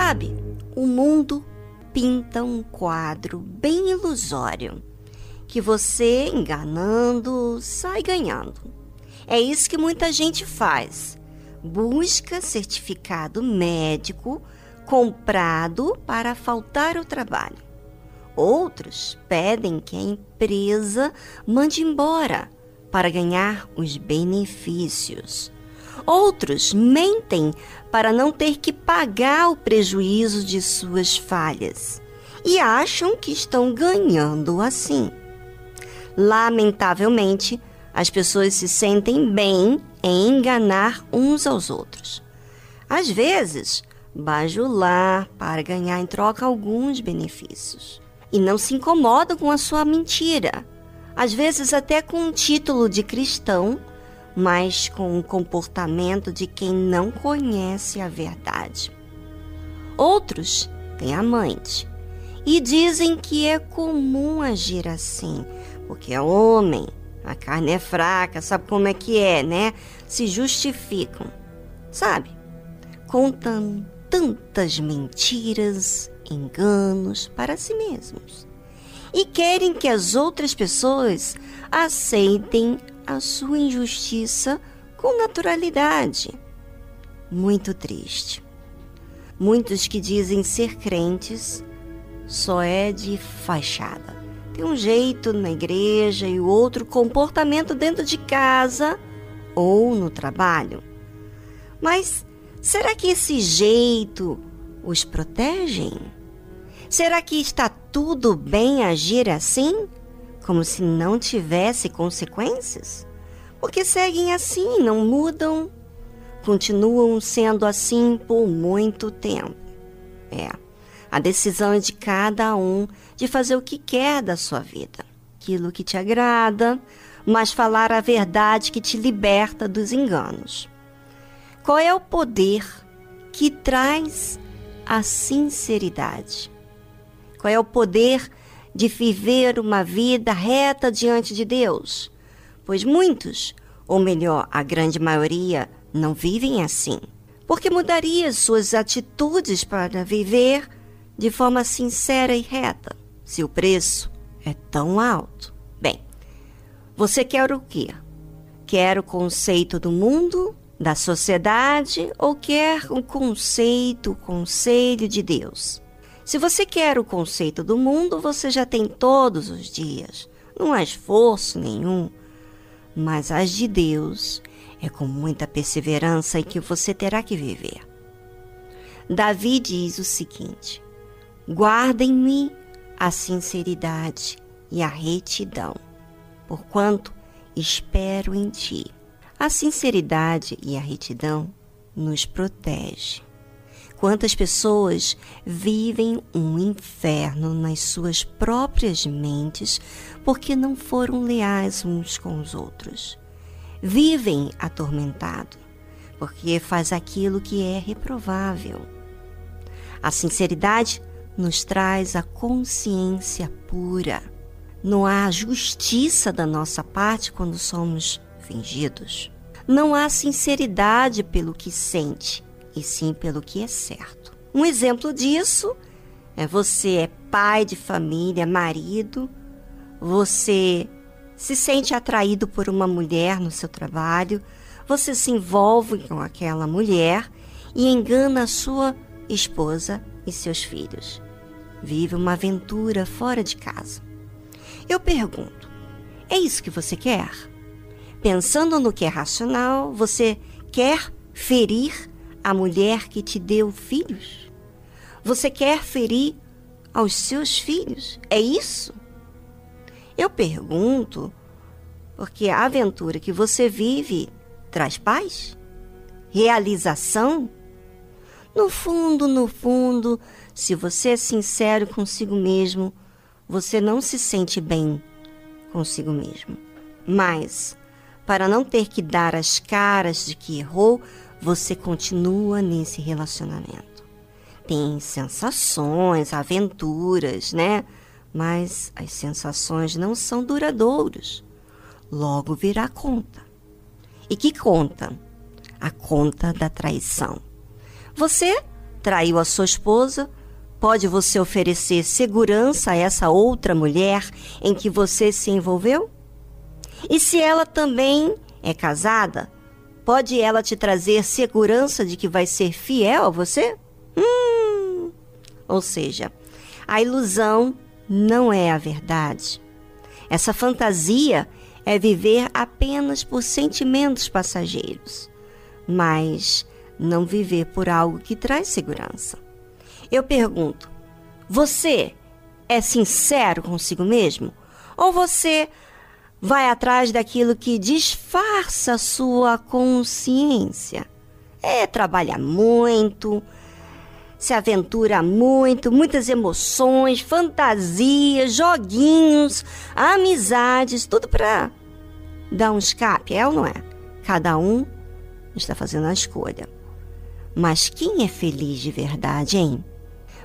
Sabe, o mundo pinta um quadro bem ilusório que você, enganando, sai ganhando. É isso que muita gente faz. Busca certificado médico comprado para faltar ao trabalho. Outros pedem que a empresa mande embora para ganhar os benefícios. Outros mentem para não ter que pagar o prejuízo de suas falhas e acham que estão ganhando assim. Lamentavelmente, as pessoas se sentem bem em enganar uns aos outros. Às vezes, bajular para ganhar em troca alguns benefícios. E não se incomoda com a sua mentira, às vezes até com um título de cristão, mas com o comportamento de quem não conhece a verdade. Outros têm amante e dizem que é comum agir assim, porque é homem, a carne é fraca, sabe como é que é, né? Se justificam, sabe? Contam tantas mentiras, enganos para si mesmos e querem que as outras pessoas aceitem a sua injustiça com naturalidade. Muito triste. Muitos que dizem ser crentes só é de fachada. Tem um jeito na igreja e outro comportamento dentro de casa ou no trabalho. Mas Será que esse jeito os protegem? Será que está tudo bem agir assim, como se não tivesse consequências? Porque seguem assim, não mudam, continuam sendo assim por muito tempo. É, a decisão é de cada um de fazer o que quer da sua vida, aquilo que te agrada, mas falar a verdade que te liberta dos enganos. Qual é o poder que traz a sinceridade? Qual é o poder de viver uma vida reta diante de Deus? Pois muitos, ou melhor, a grande maioria, não vivem assim. Porque mudaria suas atitudes para viver de forma sincera e reta, se o preço é tão alto? Bem, você quer o quê? Quer o conceito do mundo da sociedade ou quer o conceito, o conselho de Deus. Se você quer o conceito do mundo, você já tem todos os dias, não há esforço nenhum. Mas as de Deus é com muita perseverança e que você terá que viver. Davi diz o seguinte: Guardem-me a sinceridade e a retidão, porquanto espero em ti. A sinceridade e a retidão nos protege. Quantas pessoas vivem um inferno nas suas próprias mentes porque não foram leais uns com os outros? Vivem atormentado porque faz aquilo que é reprovável. A sinceridade nos traz a consciência pura. Não há justiça da nossa parte quando somos fingidos. Não há sinceridade pelo que sente, e sim pelo que é certo. Um exemplo disso é você é pai de família, marido, você se sente atraído por uma mulher no seu trabalho, você se envolve com aquela mulher e engana a sua esposa e seus filhos. Vive uma aventura fora de casa. Eu pergunto: é isso que você quer? Pensando no que é racional, você quer ferir a mulher que te deu filhos? Você quer ferir aos seus filhos? É isso? Eu pergunto porque a aventura que você vive traz paz? Realização? No fundo, no fundo, se você é sincero consigo mesmo, você não se sente bem consigo mesmo. Mas para não ter que dar as caras de que errou, você continua nesse relacionamento. Tem sensações, aventuras, né? Mas as sensações não são duradouras. Logo virá conta. E que conta? A conta da traição. Você traiu a sua esposa, pode você oferecer segurança a essa outra mulher em que você se envolveu? E se ela também é casada, pode ela te trazer segurança de que vai ser fiel a você? Hum. Ou seja, a ilusão não é a verdade. Essa fantasia é viver apenas por sentimentos passageiros, mas não viver por algo que traz segurança. Eu pergunto: você é sincero consigo mesmo? Ou você vai atrás daquilo que disfarça sua consciência? É trabalhar muito, se aventura muito, muitas emoções, fantasias, joguinhos, amizades, tudo para dar um escape, é ou não é? Cada um está fazendo a escolha. Mas quem é feliz de verdade, hein?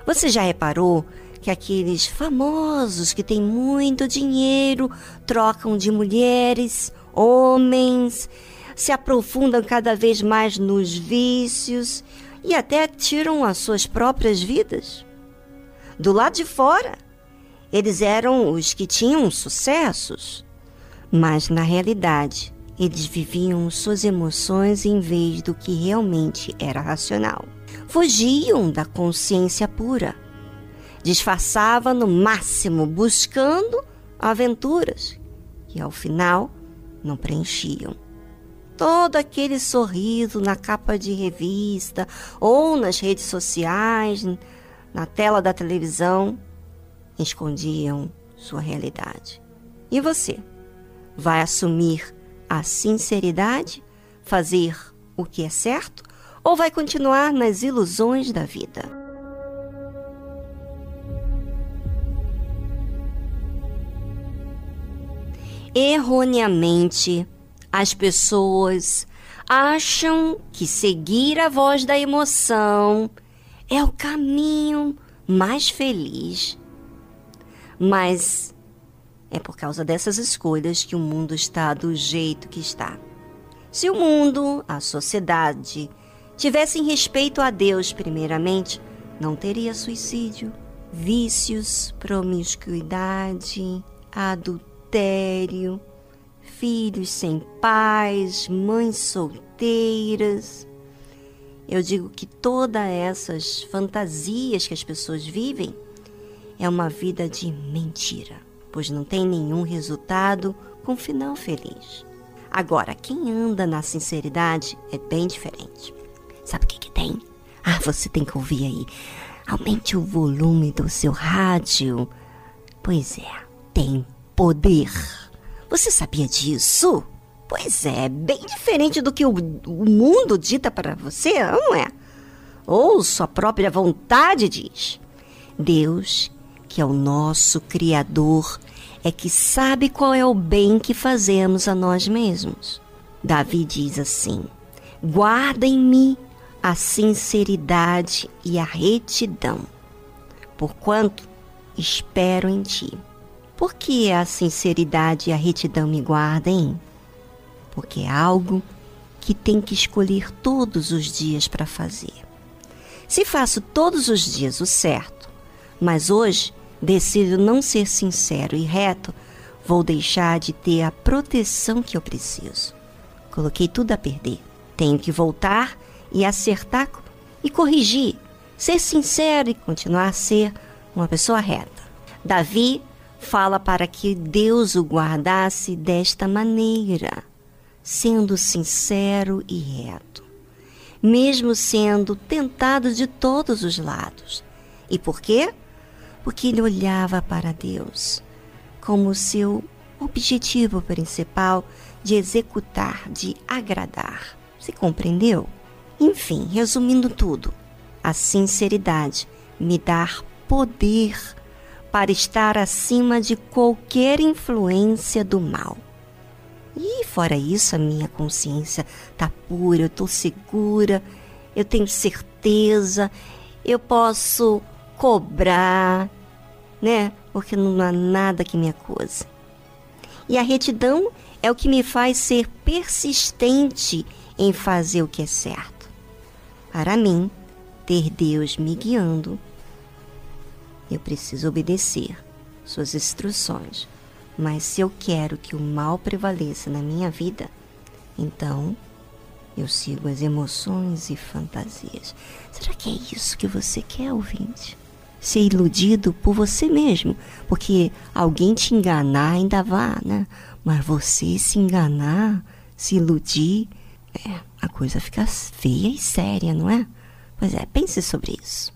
Você já reparou que aqueles famosos que têm muito dinheiro trocam de mulheres, homens, se aprofundam cada vez mais nos vícios e até tiram as suas próprias vidas? Do lado de fora, eles eram os que tinham sucessos, mas na realidade eles viviam suas emoções em vez do que realmente era racional. Fugiam da consciência pura. Disfarçava no máximo, buscando aventuras que ao final não preenchiam. Todo aquele sorriso na capa de revista ou nas redes sociais, na tela da televisão, escondiam sua realidade. E você vai assumir a sinceridade, fazer o que é certo, ou vai continuar nas ilusões da vida? Erroneamente, as pessoas acham que seguir a voz da emoção é o caminho mais feliz. Mas é por causa dessas escolhas que o mundo está do jeito que está. Se o mundo, a sociedade, tivessem respeito a Deus primeiramente, não teria suicídio, vícios, promiscuidade, adultério, filhos sem pais, mães solteiras. Eu digo que todas essas fantasias que as pessoas vivem é uma vida de mentira pois não tem nenhum resultado com final feliz. Agora, quem anda na sinceridade é bem diferente. Sabe o que, que tem? Ah, você tem que ouvir aí. Aumente o volume do seu rádio. Pois é, tem poder. Você sabia disso? Pois é, bem diferente do que o, o mundo dita para você, não é? Ou sua própria vontade diz. Deus que é o nosso Criador, é que sabe qual é o bem que fazemos a nós mesmos. Davi diz assim: Guarda em mim a sinceridade e a retidão, porquanto espero em ti. Por que a sinceridade e a retidão me guardem? Porque é algo que tem que escolher todos os dias para fazer. Se faço todos os dias o certo, mas hoje decido não ser sincero e reto, vou deixar de ter a proteção que eu preciso. Coloquei tudo a perder. Tenho que voltar e acertar e corrigir, ser sincero e continuar a ser uma pessoa reta. Davi fala para que Deus o guardasse desta maneira, sendo sincero e reto, mesmo sendo tentado de todos os lados. E por quê? porque ele olhava para Deus como seu objetivo principal de executar, de agradar. Você compreendeu? Enfim, resumindo tudo, a sinceridade me dá poder para estar acima de qualquer influência do mal. E fora isso, a minha consciência está pura, eu estou segura, eu tenho certeza, eu posso cobrar, né? Porque não há nada que me acuse. E a retidão é o que me faz ser persistente em fazer o que é certo. Para mim, ter Deus me guiando, eu preciso obedecer suas instruções. Mas se eu quero que o mal prevaleça na minha vida, então eu sigo as emoções e fantasias. Será que é isso que você quer, ouvinte? Ser iludido por você mesmo, porque alguém te enganar ainda vá, né? Mas você se enganar, se iludir, é, a coisa fica feia e séria, não é? Pois é, pense sobre isso.